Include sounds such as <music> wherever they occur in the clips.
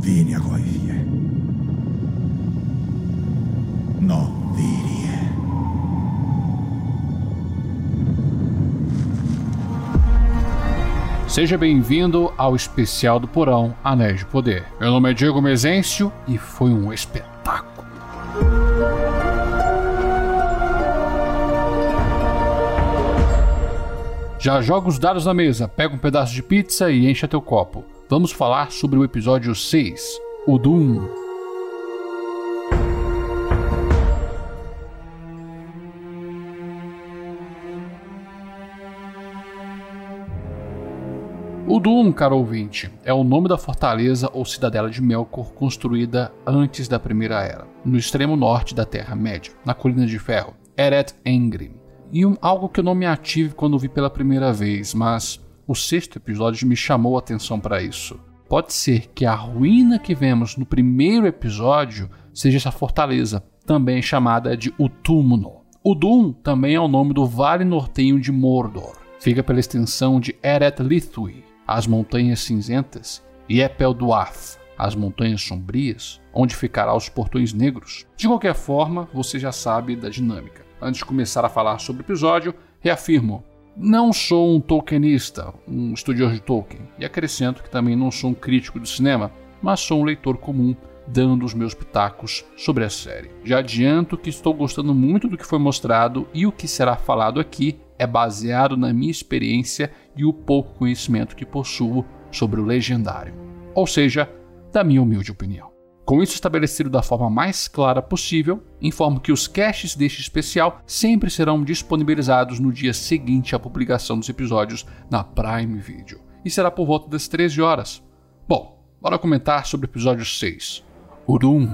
Vinjakoivie. No virie. Seja bem-vindo ao especial do Porão Anéis de Poder. Meu nome é Diego Mezencio e foi um espetáculo. Já joga os dados na mesa, pega um pedaço de pizza e encha teu copo. Vamos falar sobre o episódio 6, o Doom. O Doom, caro ouvinte, é o nome da fortaleza ou cidadela de Melkor construída antes da Primeira Era, no extremo norte da Terra-média, na Colina de Ferro, Eret Engrim e um, algo que eu não me ative quando vi pela primeira vez, mas o sexto episódio me chamou a atenção para isso. Pode ser que a ruína que vemos no primeiro episódio seja essa fortaleza, também chamada de Utúmuno. Udum também é o nome do vale nortenho de Mordor. Fica pela extensão de Eret Lithui, as Montanhas Cinzentas, e Epel Duath, as Montanhas Sombrias, onde ficará os Portões Negros. De qualquer forma, você já sabe da dinâmica. Antes de começar a falar sobre o episódio, reafirmo: não sou um Tolkienista, um estudioso de Tolkien, e acrescento que também não sou um crítico do cinema, mas sou um leitor comum dando os meus pitacos sobre a série. Já adianto que estou gostando muito do que foi mostrado e o que será falado aqui é baseado na minha experiência e o pouco conhecimento que possuo sobre o legendário, ou seja, da minha humilde opinião. Com isso estabelecido da forma mais clara possível, informo que os caches deste especial sempre serão disponibilizados no dia seguinte à publicação dos episódios na Prime Video, e será por volta das 13 horas. Bom, bora comentar sobre o episódio 6, Urum.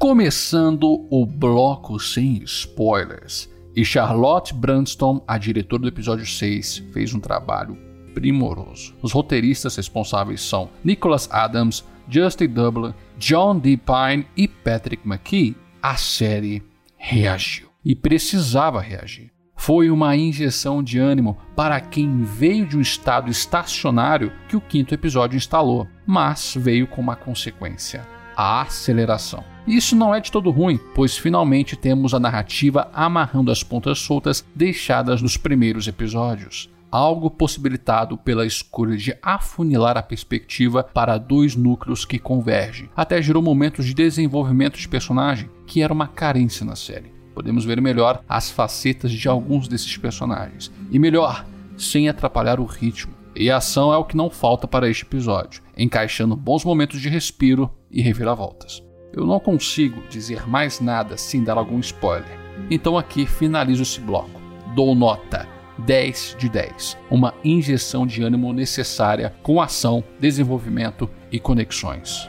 Começando o bloco sem spoilers, e Charlotte Branston, a diretora do episódio 6, fez um trabalho primoroso. Os roteiristas responsáveis são Nicholas Adams, Justin Dublin, John D. Pine e Patrick McKee. A série reagiu e precisava reagir. Foi uma injeção de ânimo para quem veio de um estado estacionário que o quinto episódio instalou, mas veio com uma consequência: a aceleração. Isso não é de todo ruim, pois finalmente temos a narrativa amarrando as pontas soltas deixadas nos primeiros episódios algo possibilitado pela escolha de afunilar a perspectiva para dois núcleos que convergem. Até gerou momentos de desenvolvimento de personagem que era uma carência na série. Podemos ver melhor as facetas de alguns desses personagens. E melhor, sem atrapalhar o ritmo. E a ação é o que não falta para este episódio, encaixando bons momentos de respiro e reviravoltas. Eu não consigo dizer mais nada sem dar algum spoiler. Então aqui finalizo esse bloco. Dou nota 10 de 10. Uma injeção de ânimo necessária com ação, desenvolvimento e conexões.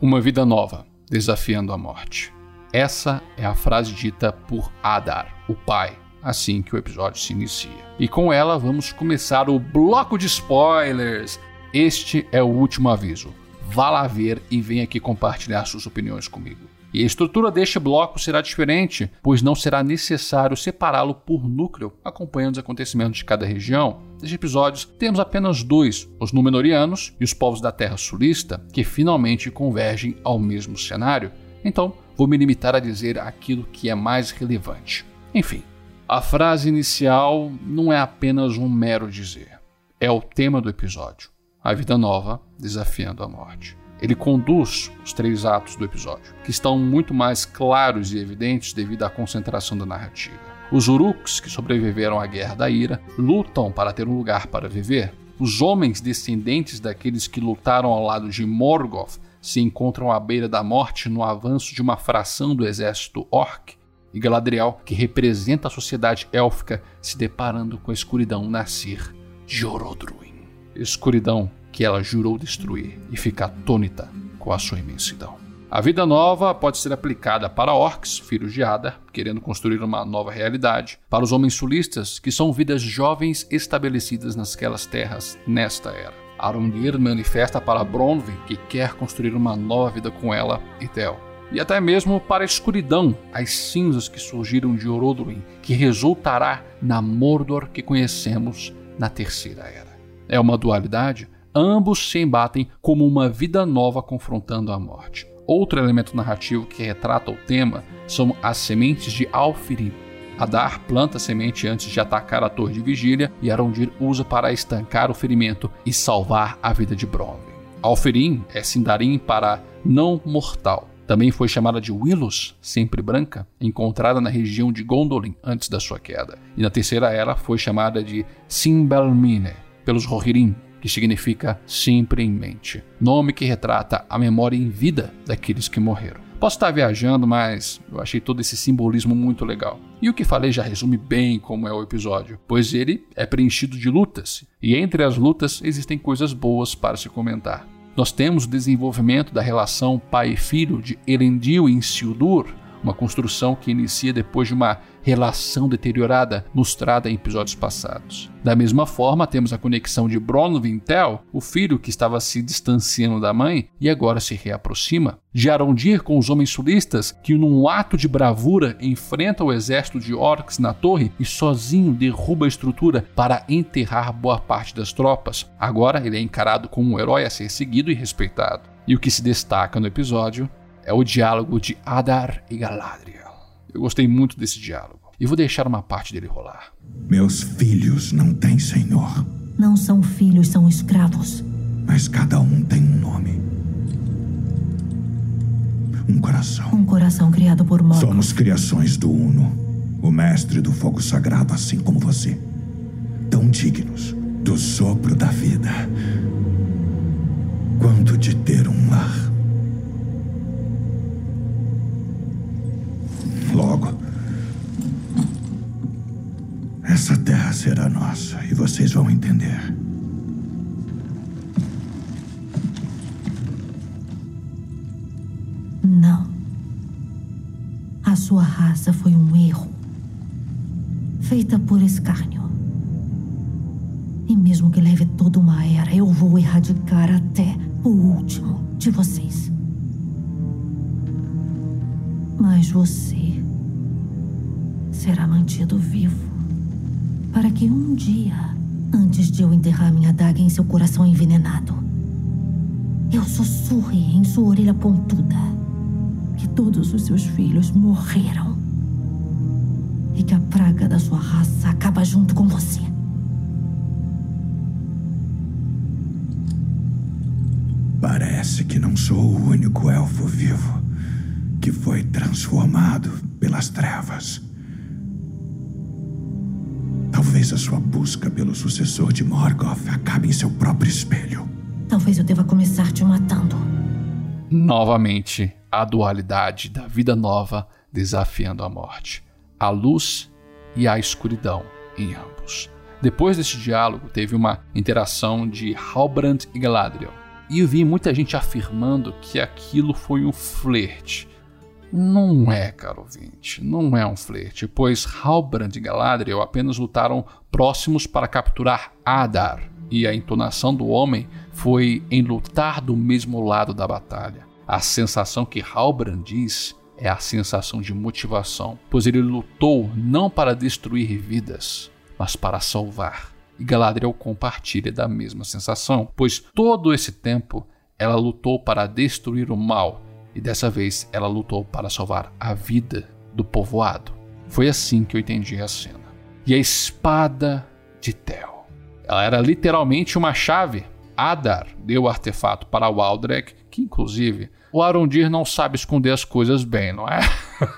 Uma vida nova, desafiando a morte. Essa é a frase dita por Adar, o pai, assim que o episódio se inicia. E com ela vamos começar o bloco de spoilers. Este é o último aviso. Vá lá ver e venha aqui compartilhar suas opiniões comigo. E a estrutura deste bloco será diferente, pois não será necessário separá-lo por núcleo, acompanhando os acontecimentos de cada região. Nestes episódios, temos apenas dois, os Númenóreanos e os povos da Terra Sulista, que finalmente convergem ao mesmo cenário. Então, vou me limitar a dizer aquilo que é mais relevante. Enfim, a frase inicial não é apenas um mero dizer, é o tema do episódio: a vida nova desafiando a morte. Ele conduz os três atos do episódio, que estão muito mais claros e evidentes devido à concentração da narrativa. Os Uruks, que sobreviveram à Guerra da Ira, lutam para ter um lugar para viver. Os homens descendentes daqueles que lutaram ao lado de Morgoth se encontram à beira da morte no avanço de uma fração do exército Orc, e Galadriel, que representa a sociedade élfica, se deparando com a escuridão nascer de Orodruin. Escuridão que ela jurou destruir e fica atônita com a sua imensidão. A vida nova pode ser aplicada para orcs, filhos de Adar, querendo construir uma nova realidade, para os homens sulistas, que são vidas jovens estabelecidas nasquelas terras nesta era. Arondir manifesta para Bronwyn que quer construir uma nova vida com ela e Tel. e até mesmo para a escuridão, as cinzas que surgiram de Orodruin, que resultará na Mordor que conhecemos na Terceira Era. É uma dualidade, ambos se embatem como uma vida nova confrontando a morte. Outro elemento narrativo que retrata o tema são as sementes de Alfirim. Adar planta a semente antes de atacar a torre de vigília e Arondir usa para estancar o ferimento e salvar a vida de Bronwyn. Alfirim é Sindarin para não mortal. Também foi chamada de Willos, sempre branca, encontrada na região de Gondolin antes da sua queda. E na terceira era foi chamada de Simbelmine, pelos Rohirrim, que significa sempre em mente. Nome que retrata a memória em vida daqueles que morreram. Posso estar viajando, mas eu achei todo esse simbolismo muito legal. E o que falei já resume bem como é o episódio, pois ele é preenchido de lutas, e entre as lutas existem coisas boas para se comentar. Nós temos o desenvolvimento da relação pai e filho de Elendil e Isildur, uma construção que inicia depois de uma relação deteriorada mostrada em episódios passados. Da mesma forma, temos a conexão de Bronwyn Tel, o filho que estava se distanciando da mãe e agora se reaproxima, de Arondir com os homens sulistas, que num ato de bravura enfrenta o exército de orcs na torre e sozinho derruba a estrutura para enterrar boa parte das tropas. Agora ele é encarado como um herói a ser seguido e respeitado. E o que se destaca no episódio é o diálogo de Adar e Galadriel. Eu gostei muito desse diálogo e vou deixar uma parte dele rolar. Meus filhos não têm senhor. Não são filhos, são escravos. Mas cada um tem um nome. Um coração. Um coração criado por Morgoth. Somos criações do Uno, o mestre do fogo sagrado, assim como você. Tão dignos do sopro da vida, quanto de ter um lar. Essa terra será nossa e vocês vão entender. Não. A sua raça foi um erro. Feita por escárnio. E mesmo que leve toda uma era, eu vou erradicar até o último de vocês. Mas você será mantido vivo para que um dia, antes de eu enterrar minha adaga em seu coração envenenado, eu sussurre em sua orelha pontuda que todos os seus filhos morreram e que a praga da sua raça acaba junto com você. Parece que não sou o único elfo vivo que foi transformado pelas trevas. Talvez a sua busca pelo sucessor de Morgoth acabe em seu próprio espelho. Talvez eu deva começar te matando. Novamente, a dualidade da vida nova desafiando a morte. A luz e a escuridão em ambos. Depois desse diálogo, teve uma interação de Halbrand e Galadriel. E eu vi muita gente afirmando que aquilo foi um flerte não é, caro ouvinte, não é um flerte, pois Halbrand e Galadriel apenas lutaram próximos para capturar Adar, e a entonação do homem foi em lutar do mesmo lado da batalha. A sensação que Halbrand diz é a sensação de motivação, pois ele lutou não para destruir vidas, mas para salvar. E Galadriel compartilha da mesma sensação, pois todo esse tempo ela lutou para destruir o mal e dessa vez ela lutou para salvar a vida do povoado. Foi assim que eu entendi a cena. E a espada de Tel. Ela era literalmente uma chave. Adar deu o artefato para o Aldrek, que inclusive o Arondir não sabe esconder as coisas bem, não é?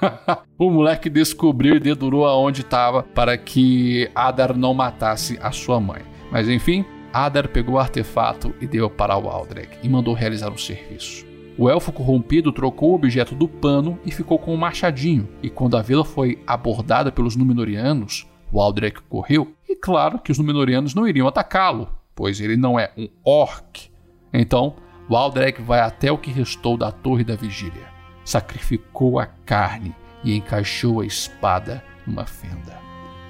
<laughs> o moleque descobriu e dedurou aonde estava para que Adar não matasse a sua mãe. Mas enfim, Adar pegou o artefato e deu para o Aldrek e mandou realizar um serviço. O elfo corrompido trocou o objeto do pano e ficou com um machadinho, e quando a vila foi abordada pelos Númenóreanos, o Aldrek correu, e claro que os Númenóreanos não iriam atacá-lo, pois ele não é um orc. Então, o Aldrek vai até o que restou da Torre da Vigília, sacrificou a carne e encaixou a espada numa fenda,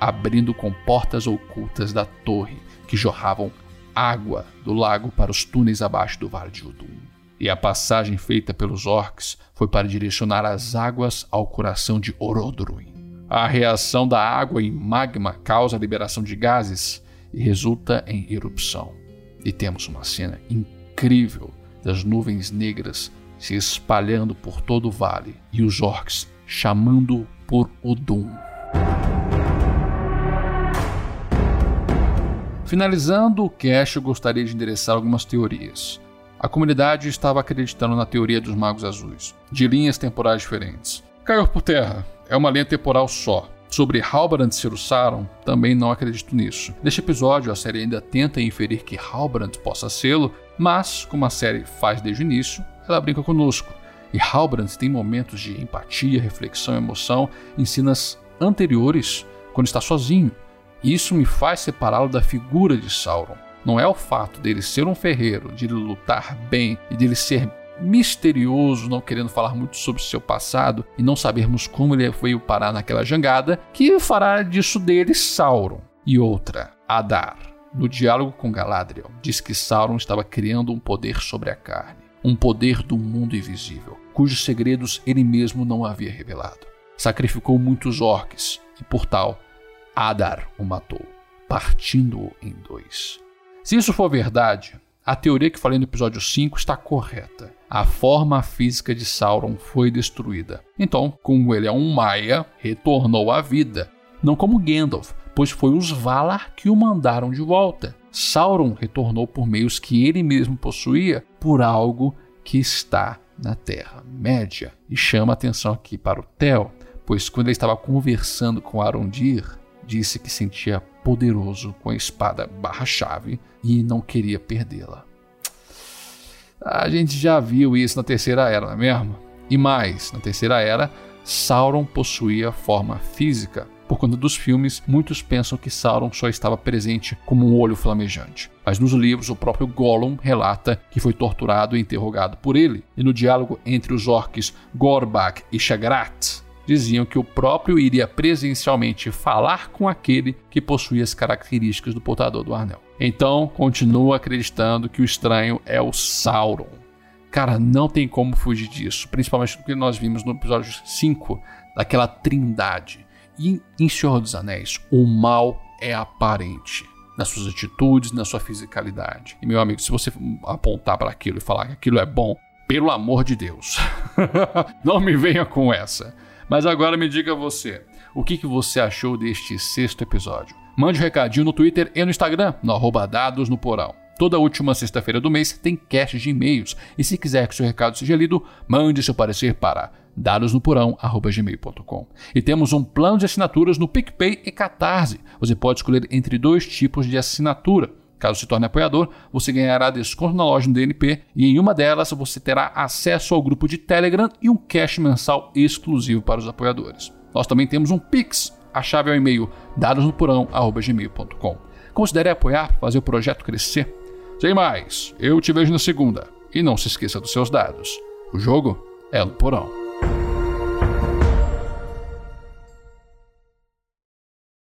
abrindo com portas ocultas da torre que jorravam água do lago para os túneis abaixo do Vale de Udum. E a passagem feita pelos orcs foi para direcionar as águas ao coração de Orodruin. A reação da água em magma causa a liberação de gases e resulta em erupção. E temos uma cena incrível das nuvens negras se espalhando por todo o vale e os orcs chamando por Odum. Finalizando o cast, eu gostaria de endereçar algumas teorias. A comunidade estava acreditando na teoria dos magos azuis, de linhas temporais diferentes. Caiu por terra, é uma linha temporal só. Sobre Halbrand ser o Sauron, também não acredito nisso. Neste episódio, a série ainda tenta inferir que Halbrand possa sê-lo, mas, como a série faz desde o início, ela brinca conosco. E Halbrand tem momentos de empatia, reflexão emoção em cenas anteriores, quando está sozinho. Isso me faz separá-lo da figura de Sauron. Não é o fato dele ser um ferreiro, de ele lutar bem e dele ser misterioso, não querendo falar muito sobre seu passado e não sabermos como ele veio parar naquela jangada, que fará disso dele Sauron. E outra, Adar. No diálogo com Galadriel, diz que Sauron estava criando um poder sobre a carne, um poder do mundo invisível, cujos segredos ele mesmo não havia revelado. Sacrificou muitos orcs e, por tal, Adar o matou, partindo-o em dois. Se isso for verdade, a teoria que falei no episódio 5 está correta. A forma física de Sauron foi destruída. Então, como ele é um Maia, retornou à vida. Não como Gandalf, pois foi os Valar que o mandaram de volta. Sauron retornou por meios que ele mesmo possuía por algo que está na Terra-média. E chama atenção aqui para o Theo, pois quando ele estava conversando com Arondir, disse que sentia poderoso com a espada barra-chave e não queria perdê-la. A gente já viu isso na Terceira Era, não é mesmo? E mais, na Terceira Era, Sauron possuía forma física. Por conta dos filmes, muitos pensam que Sauron só estava presente como um olho flamejante. Mas nos livros, o próprio Gollum relata que foi torturado e interrogado por ele. E no diálogo entre os orcs Gorbak e Shagrat, diziam que o próprio iria presencialmente falar com aquele que possuía as características do portador do anel. Então, continua acreditando que o estranho é o Sauron. Cara, não tem como fugir disso, principalmente porque nós vimos no episódio 5 daquela trindade. E em Senhor dos Anéis, o mal é aparente nas suas atitudes, na sua fisicalidade. E meu amigo, se você apontar para aquilo e falar que aquilo é bom, pelo amor de Deus, <laughs> não me venha com essa. Mas agora me diga você, o que, que você achou deste sexto episódio? Mande um recadinho no Twitter e no Instagram, no arroba dados no porão. Toda última sexta-feira do mês tem cast de e-mails. E se quiser que seu recado seja lido, mande seu parecer para dadosnoporão.gmail.com. E temos um plano de assinaturas no PicPay e Catarse. Você pode escolher entre dois tipos de assinatura. Caso se torne apoiador, você ganhará desconto na loja do DNP e em uma delas você terá acesso ao grupo de Telegram e um cash mensal exclusivo para os apoiadores. Nós também temos um Pix, a chave é o e-mail dadosnoporão.gmail.com. Considere apoiar para fazer o projeto crescer. Sem mais, eu te vejo na segunda. E não se esqueça dos seus dados. O jogo é no porão.